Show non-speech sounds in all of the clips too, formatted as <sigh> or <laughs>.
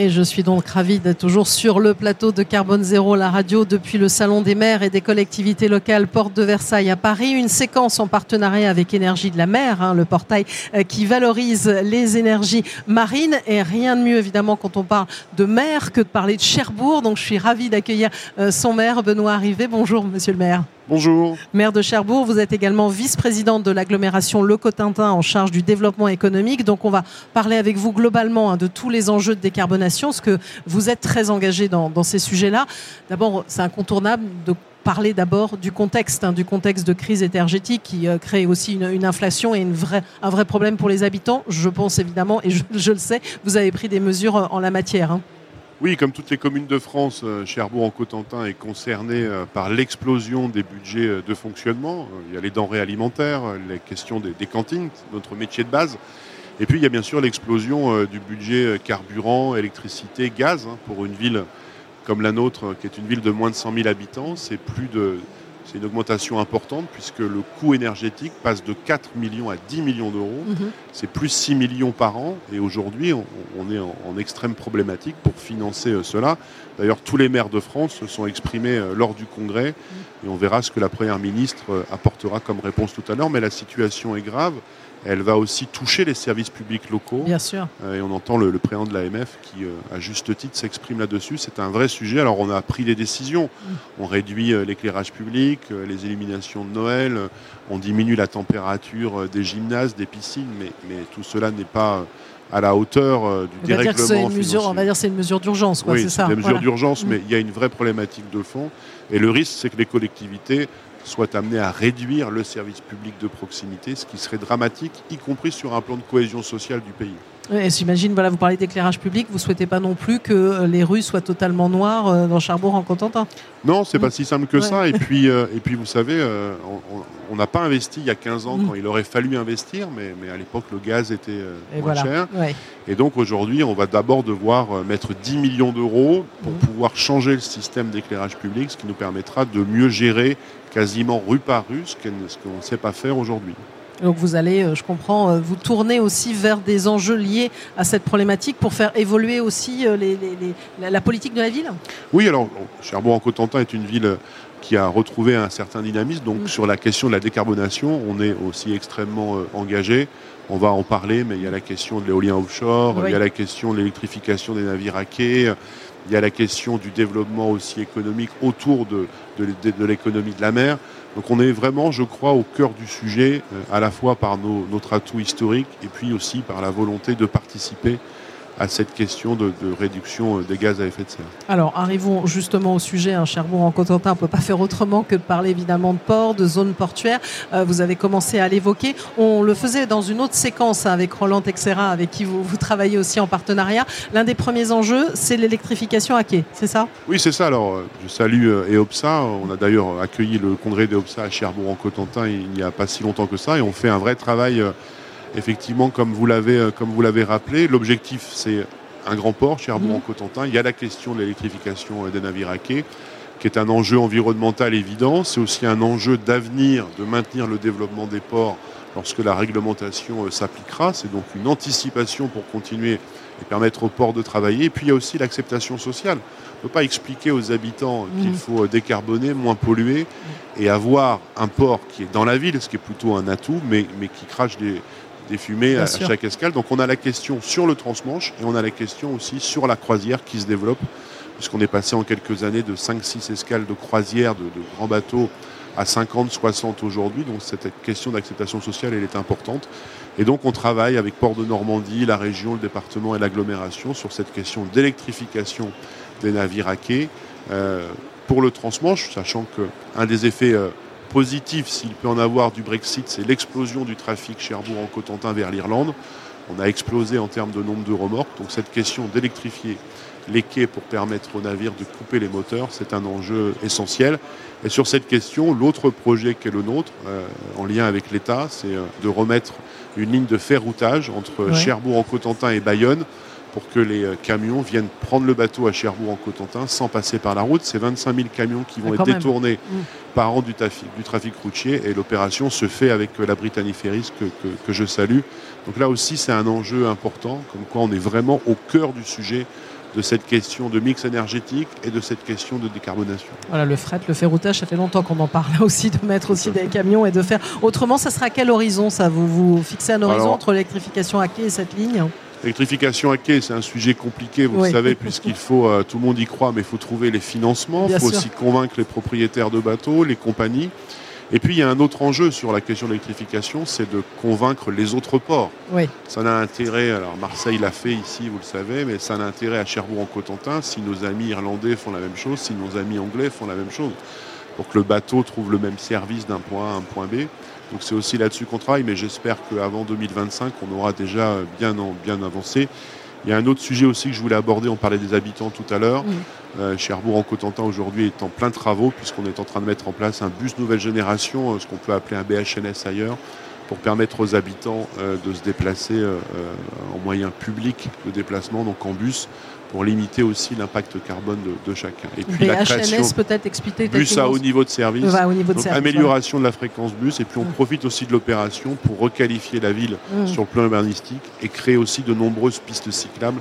Et je suis donc ravie d'être toujours sur le plateau de Carbone Zéro, la radio, depuis le Salon des maires et des collectivités locales Porte de Versailles à Paris. Une séquence en partenariat avec Énergie de la mer, hein, le portail euh, qui valorise les énergies marines. Et rien de mieux, évidemment, quand on parle de mer que de parler de Cherbourg. Donc je suis ravie d'accueillir euh, son maire, Benoît Arrivé. Bonjour, monsieur le maire. Bonjour. Maire de Cherbourg, vous êtes également vice-présidente de l'agglomération Le Cotentin en charge du développement économique. Donc on va parler avec vous globalement hein, de tous les enjeux de décarbonation, parce que vous êtes très engagé dans, ces sujets-là. D'abord, c'est incontournable de parler d'abord du contexte, hein, du contexte de crise énergétique qui euh, crée aussi une, inflation et un vrai problème pour les habitants. Je pense évidemment, et je, le sais, vous avez pris des mesures euh, en la matière. Hein. Oui, comme toutes les communes de France, euh, Cherbourg-en-Cotentin est concerné euh, par l'explosion des budgets euh, de fonctionnement. Il y a les denrées alimentaires, les questions des, cantines, notre métier de base. Et puis il y a bien sûr l'explosion du budget carburant, électricité, gaz. Hein, pour une ville comme la nôtre, qui est une ville de moins de 100 000 habitants, c'est plus de c'est une augmentation importante puisque le coût énergétique passe de 4 millions à 10 millions d'euros. Mhm. C'est plus 6 millions par an. Et aujourd'hui, on, est en, extrême problématique pour financer euh, cela. D'ailleurs, tous les maires de France se sont exprimés euh, lors du congrès. Mhm. Et on verra ce que la Première ministre euh, apportera comme réponse tout à l'heure. Mais la situation est grave. Elle va aussi toucher les services publics locaux. Bien sûr. Euh, et on entend le, président de l'AMF qui, euh, à juste titre, s'exprime là-dessus. C'est un vrai sujet. Alors on a pris des décisions. Mm. On réduit euh, l'éclairage public, les illuminations de Noël, on diminue la température des gymnases, des piscines, mais, mais tout cela n'est pas à la hauteur du dérèglement mesure, On va dire que c'est une mesure d'urgence, oui, c'est ça. une mesure d'urgence, mm. mais il y a une vraie problématique de fond. Et le risque, c'est que les collectivités soit amené à réduire le service public de proximité, ce qui serait dramatique, y compris sur un plan de cohésion sociale du pays. Et j'imagine, voilà, vous parlez d'éclairage public, vous souhaitez pas non plus que euh, les rues soient totalement noires euh, dans Cherbourg en Cotentin? Non, c'est pas si simple que ça. Et puis, euh, et puis, vous savez, on n'a pas investi il y a 15 ans mm. quand il aurait fallu investir, mais, mais à l'époque, le gaz était moins cher. Et donc aujourd'hui, on va d'abord devoir mettre 10 millions d'euros pour mm. pouvoir changer le système d'éclairage public, ce qui nous permettra de mieux gérer quasiment rue par rue ce qu'on ne sait pas faire aujourd'hui. Donc vous allez, euh, je comprends, euh, vous tourner aussi vers des enjeux liés à cette problématique pour faire évoluer aussi euh, la, politique de la ville? Oui, alors Cherbourg-en-Cotentin est une ville qui a retrouvé un certain dynamisme. Donc mm. sur la question de la décarbonation, on est aussi extrêmement engagé. On va en parler, mais il y a la question de l'éolien offshore, il y a la question de l'électrification des navires à quai, il y a la question du développement aussi économique autour de, l'économie de la mer. Donc on est vraiment, je crois, au cœur du sujet, euh, à la fois par notre atout historique et puis aussi par la volonté de participer à cette question de, réduction euh, des gaz à effet de serre. Alors, arrivons justement au sujet. Un hein, Cherbourg en Cotentin, on ne peut pas faire autrement que de parler évidemment de port, de zone portuaire. Euh, vous avez commencé à l'évoquer. On le faisait dans une autre séquence hein, avec Roland Texera, avec qui vous, travaillez aussi en partenariat. L'un des premiers enjeux, c'est l'électrification à quai, c'est ça? Oui, c'est ça. Alors, euh, je salue EOPSA. On a d'ailleurs accueilli le congrès d'EOPSA à Cherbourg en Cotentin il n'y a pas si longtemps que ça. Et on fait un vrai travail effectivement, comme vous l'avez, euh, comme vous l'avez rappelé, l'objectif, c'est un grand port, Cherbourg-en-Cotentin. Il y a la question de l'électrification euh, des navires à quai, qui est un enjeu environnemental évident. C'est aussi un enjeu d'avenir, de maintenir le développement des ports lorsque la réglementation euh, s'appliquera. C'est donc une anticipation pour continuer et permettre aux ports de travailler. Et puis il y a aussi l'acceptation sociale. On ne peut pas expliquer aux habitants qu'il mmh. faut décarboner, moins polluer et avoir un port qui est dans la ville, ce qui est plutôt un atout, mais, mais qui crache des, des fumées à, chaque escale. Donc on a la question sur le transmanche et on a la question aussi sur la croisière qui se développe, puisqu'on est passé en quelques années de 5-6 escales de croisière, de, grands bateaux, à 50, 60 aujourd'hui. Donc cette question d'acceptation sociale, elle est importante. Et donc on travaille avec Port de Normandie, la région, le département et l'agglomération sur cette question d'électrification des navires à quai euh, pour le transmanche, sachant qu'un des effets euh, positif, s'il peut en avoir du Brexit, c'est l'explosion du trafic Cherbourg en Cotentin vers l'Irlande. On a explosé en termes de nombre de remorques. Donc cette question d'électrifier les quais pour permettre aux navires de couper les moteurs, c'est un enjeu essentiel. Et sur cette question, l'autre projet qui est le nôtre, euh, en lien avec l'État, c'est euh, de remettre une ligne de fer routage entre Cherbourg en Cotentin et Bayonne pour que les euh, camions viennent prendre le bateau à Cherbourg en Cotentin sans passer par la route. C'est 25 000 camions qui vont Ah, être quand même. détournés Mm. par an du trafic, du trafic routier et l'opération se fait avec euh, la Brittany Ferries que, que- que je salue. Donc là aussi c'est un enjeu important, comme quoi on est vraiment au cœur du sujet de cette question de mix énergétique et de cette question de décarbonation. Voilà, le fret, le ferroutage, ça fait longtemps qu'on en parle là <laughs> aussi, de mettre aussi des camions et de faire. Autrement, ça sera à quel horizon ça? Vous, vous fixez un horizon Alors- entre l'électrification à quai et cette ligne? L'électrification à quai, c'est un sujet compliqué, vous Oui. le savez, puisqu'il faut, euh, tout le monde y croit, mais il faut trouver les financements, il faut sûr. aussi convaincre les propriétaires de bateaux, les compagnies. Et puis il y a un autre enjeu sur la question de l'électrification, c'est de convaincre les autres ports. Oui. Ça n'a intérêt, alors Marseille l'a fait ici, vous le savez, mais ça n'a intérêt à Cherbourg-en-Cotentin si nos amis irlandais font la même chose, si nos amis anglais font la même chose, pour que le bateau trouve le même service d'un point A à un point B. Donc c'est aussi là-dessus qu'on travaille, mais j'espère qu'avant 2025, on aura déjà bien, en- bien avancé. Il y a un autre sujet aussi que je voulais aborder, on parlait des habitants tout à l'heure. Euh, Cherbourg-en-Cotentin aujourd'hui est en plein travaux, puisqu'on est en train de mettre en place un bus nouvelle génération, euh, ce qu'on peut appeler un BHNS ailleurs, pour permettre aux habitants euh, de se déplacer euh, en moyen public de déplacement, donc en bus, pour limiter aussi l'impact carbone de, de chacun. Et puis la création HNS peut-être expliquer bus à haut niveau de service. Va au niveau de Donc, service, amélioration de la fréquence bus et puis on profite aussi de l'opération pour requalifier la ville. Mm. sur le plan urbanistique et créer aussi de nombreuses pistes cyclables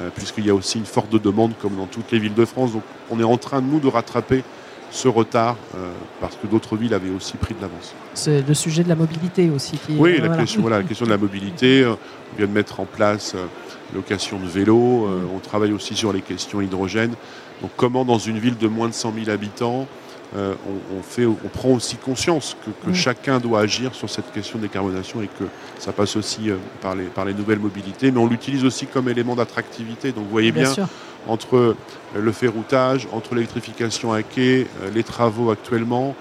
euh, puisqu'il y a aussi une forte demande comme dans toutes les villes de France. Donc on est en train nous de rattraper ce retard euh, parce que d'autres villes avaient aussi pris de l'avance. C'est le sujet de la mobilité aussi. Qui, Oui, euh, la, voilà. question, voilà, la question de la mobilité, euh, on vient de mettre en place euh, location de vélos, euh, on travaille aussi sur les questions hydrogène. Donc comment dans une ville de moins de 100 000 habitants, euh, on, on fait, on prend aussi conscience que, que chacun doit agir sur cette question de décarbonation et que ça passe aussi euh, par, les, par les nouvelles mobilités, mais on l'utilise aussi comme élément d'attractivité. Donc vous voyez bien, entre le ferroutage, entre l'électrification à quai, les travaux actuellement,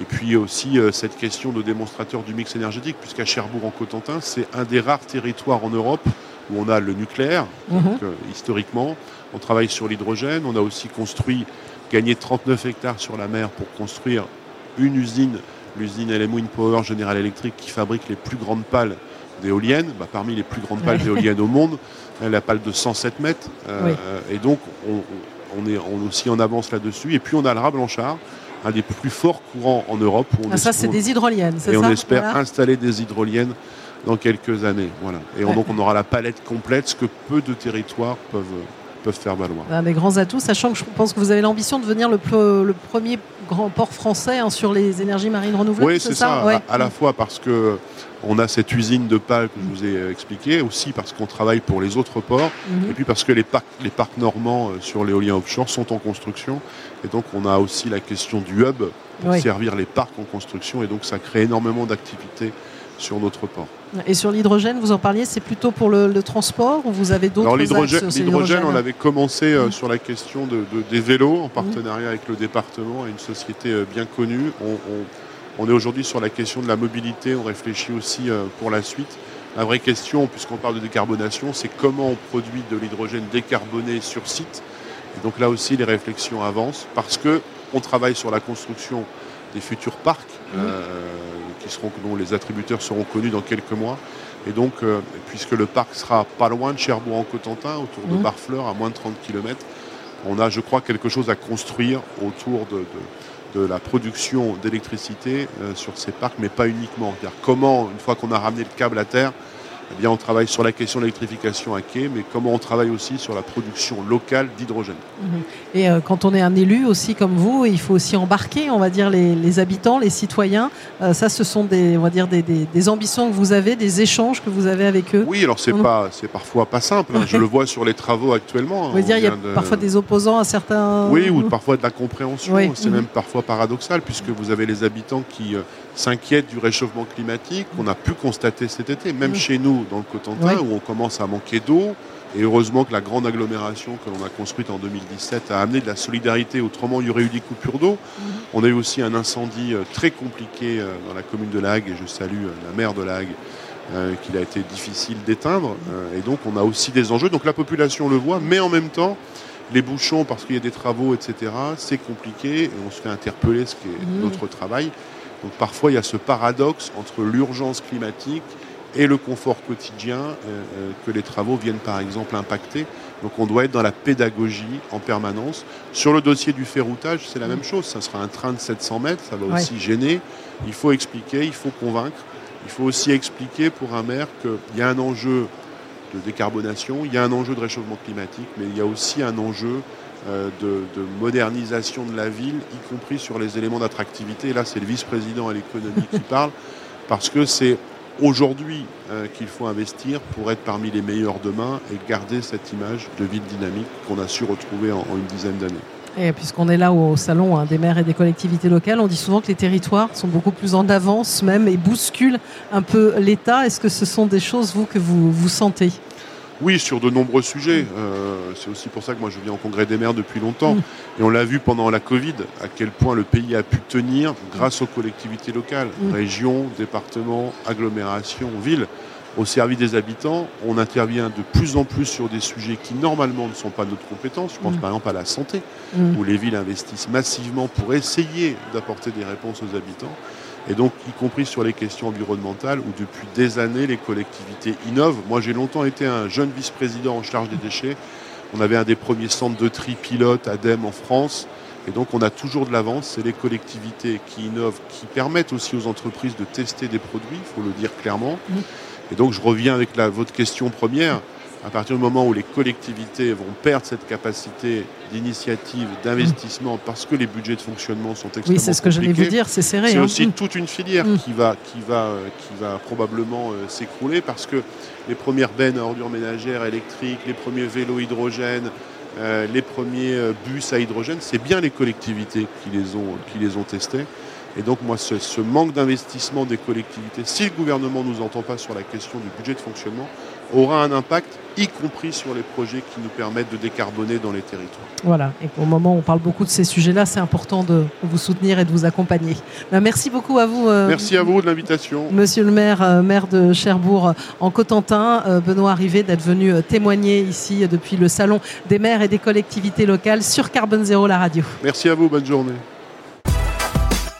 et puis aussi euh, cette question de démonstrateur du mix énergétique, puisqu'à Cherbourg-en-Cotentin, c'est un des rares territoires en Europe où on a le nucléaire, Mhm. donc, euh, historiquement. On travaille sur l'hydrogène, on a aussi construit, gagné 39 hectares sur la mer pour construire une usine, l'usine LM Wind Power General Electric, qui fabrique les plus grandes pales d'éoliennes, bah, parmi les plus grandes pales d'éoliennes au monde, hein, la pale de 107 mètres. euh, Oui. euh, et donc, on, est on aussi en avance là-dessus. Et puis, on a le rat blanchard, un des plus forts courants en Europe. Où on Ah, ça, es- c'est des hydroliennes, c'est et on espère Voilà. installer des hydroliennes dans quelques années. Voilà. Et Ouais. donc on aura la palette complète, ce que peu de territoires peuvent, peuvent faire valoir. Un des grands atouts, sachant que je pense que vous avez l'ambition de devenir le, premier grand port français hein, sur les énergies marines renouvelables. Oui, c'est ça. Ouais. À, à la fois parce que on a cette usine de pales que je vous ai euh, expliqué, aussi parce qu'on travaille pour les autres ports, Mhm. et puis parce que les parcs, les parcs normands euh, sur l'éolien offshore sont en construction, et donc on a aussi la question du hub pour Oui. servir les parcs en construction, et donc ça crée énormément d'activités sur notre port. Et sur l'hydrogène, vous en parliez, c'est plutôt pour le, le transport ou vous avez d'autres Alors l'hydrogène, on avait commencé euh, Mhm. sur la question de, de- des vélos en partenariat avec le département et une société euh, bien connue. On, on- on est aujourd'hui sur la question de la mobilité, on réfléchit aussi euh, pour la suite. La vraie question, puisqu'on parle de décarbonation, c'est comment on produit de l'hydrogène décarboné sur site. Et donc là aussi, les réflexions avancent parce que on travaille sur la construction des futurs parcs, Mhm. Qui seront, dont les attributeurs seront connus dans quelques mois. Et donc, euh, puisque le parc sera pas loin de Cherbourg-en-Cotentin, autour de Mhm. Barfleur, à moins de 30 km, on a, je crois, quelque chose à construire autour de, de- de la production d'électricité euh, sur ces parcs, mais pas uniquement. Comment, une fois qu'on a ramené le câble à terre, eh bien, on travaille sur la question de l'électrification à quai, mais comment on travaille aussi sur la production locale d'hydrogène. Et euh, quand on est un élu aussi comme vous, il faut aussi embarquer, on va dire, les, les habitants, les citoyens. Euh, ça, ce sont des, on va dire, des, des- des ambitions que vous avez, des échanges que vous avez avec eux. Oui, alors c'est Mhm. pas, c'est parfois pas simple. hein. <laughs> Je le vois sur les travaux actuellement. Vous voulez On dire, il y a de- parfois des opposants à certains. Oui, ou parfois de la compréhension. Oui. C'est Mhm. même parfois paradoxal, puisque vous avez les habitants qui euh, s'inquiètent du réchauffement climatique, qu'on a pu constater cet été, même Mhm. chez nous, dans le Cotentin, Oui. où on commence à manquer d'eau. Et heureusement que la grande agglomération que l'on a construite en 2017 a amené de la solidarité, autrement il y aurait eu des coupures d'eau. Mhm. On a eu aussi un incendie euh, très compliqué euh, dans la commune de La Hague, et je salue euh, la maire de La Hague, euh, qu'il a été difficile d'éteindre. Euh, et donc on a aussi des enjeux. Donc la population le voit, mais en même temps, les bouchons, parce qu'il y a des travaux, etc., c'est compliqué, et on se fait interpeller, ce qui est Mhm. notre travail. Donc parfois, il y a ce paradoxe entre l'urgence climatique et le confort quotidien que les travaux viennent par exemple impacter. Donc on doit être dans la pédagogie en permanence. Sur le dossier du ferroutage, c'est la même chose. Ça sera un train de 700 mètres, ça va aussi gêner. Il faut expliquer, il faut convaincre. Il faut aussi expliquer pour un maire qu'il y a un enjeu de décarbonation, il y a un enjeu de réchauffement climatique, mais il y a aussi un enjeu euh, de, modernisation de la ville, y compris sur les éléments d'attractivité. là, c'est le vice-président à l'économie qui <laughs> parle, parce que c'est aujourd'hui euh, qu'il faut investir pour être parmi les meilleurs demain et garder cette image de ville dynamique qu'on a su retrouver en, une dizaine d'années. Et puisqu'on est là au salon hein, des maires et des collectivités locales, on dit souvent que les territoires sont beaucoup plus en avance même et bousculent un peu l'État. Est-ce que ce sont des choses, vous, que vous, vous sentez? Oui, sur de nombreux sujets. Euh, c'est aussi pour ça que moi je viens au Congrès des maires depuis longtemps. Mm. Et on l'a vu pendant la Covid, à quel point le pays a pu tenir grâce aux collectivités locales, mm. régions, départements, agglomérations, villes, au service des habitants. On intervient de plus en plus sur des sujets qui normalement ne sont pas notre compétence. Je pense mm. par exemple à la santé, où les villes investissent massivement pour essayer d'apporter des réponses aux habitants et donc y compris sur les questions environnementales où depuis des années les collectivités innovent. Moi j'ai longtemps été un jeune vice-président en charge des déchets. On avait un des premiers centres de tri pilote ADEME en France. Et donc on a toujours de l'avance. C'est les collectivités qui innovent, qui permettent aussi aux entreprises de tester des produits, il faut le dire clairement. Mmh. Et donc je reviens avec la, votre question première à partir du moment où les collectivités vont perdre cette capacité d'initiative, d'investissement, parce que les budgets de fonctionnement sont extrêmement Oui, c'est ce que j'allais vous dire, c'est serré. C'est hein. aussi toute une filière mm. qui, va, qui, va, qui va probablement euh, s'écrouler, parce que les premières bennes à ordures ménagères électriques, les premiers vélos hydrogène, euh, les premiers euh, bus à hydrogène, c'est bien les collectivités qui les ont, qui les ont testés. Et donc moi, ce, ce manque d'investissement des collectivités, si le gouvernement ne nous entend pas sur la question du budget de fonctionnement, aura un impact, y compris sur les projets qui nous permettent de décarboner dans les territoires. Voilà, et au moment où on parle beaucoup de ces sujets-là, c'est important de vous soutenir et de vous accompagner. Ben, merci beaucoup à vous. Euh, merci à vous de l'invitation. Monsieur le maire, euh, maire de Cherbourg en Cotentin, euh, Benoît Arrivé, d'être venu témoigner ici depuis le Salon des maires et des collectivités locales sur Carbone Zéro, la radio. Merci à vous, bonne journée.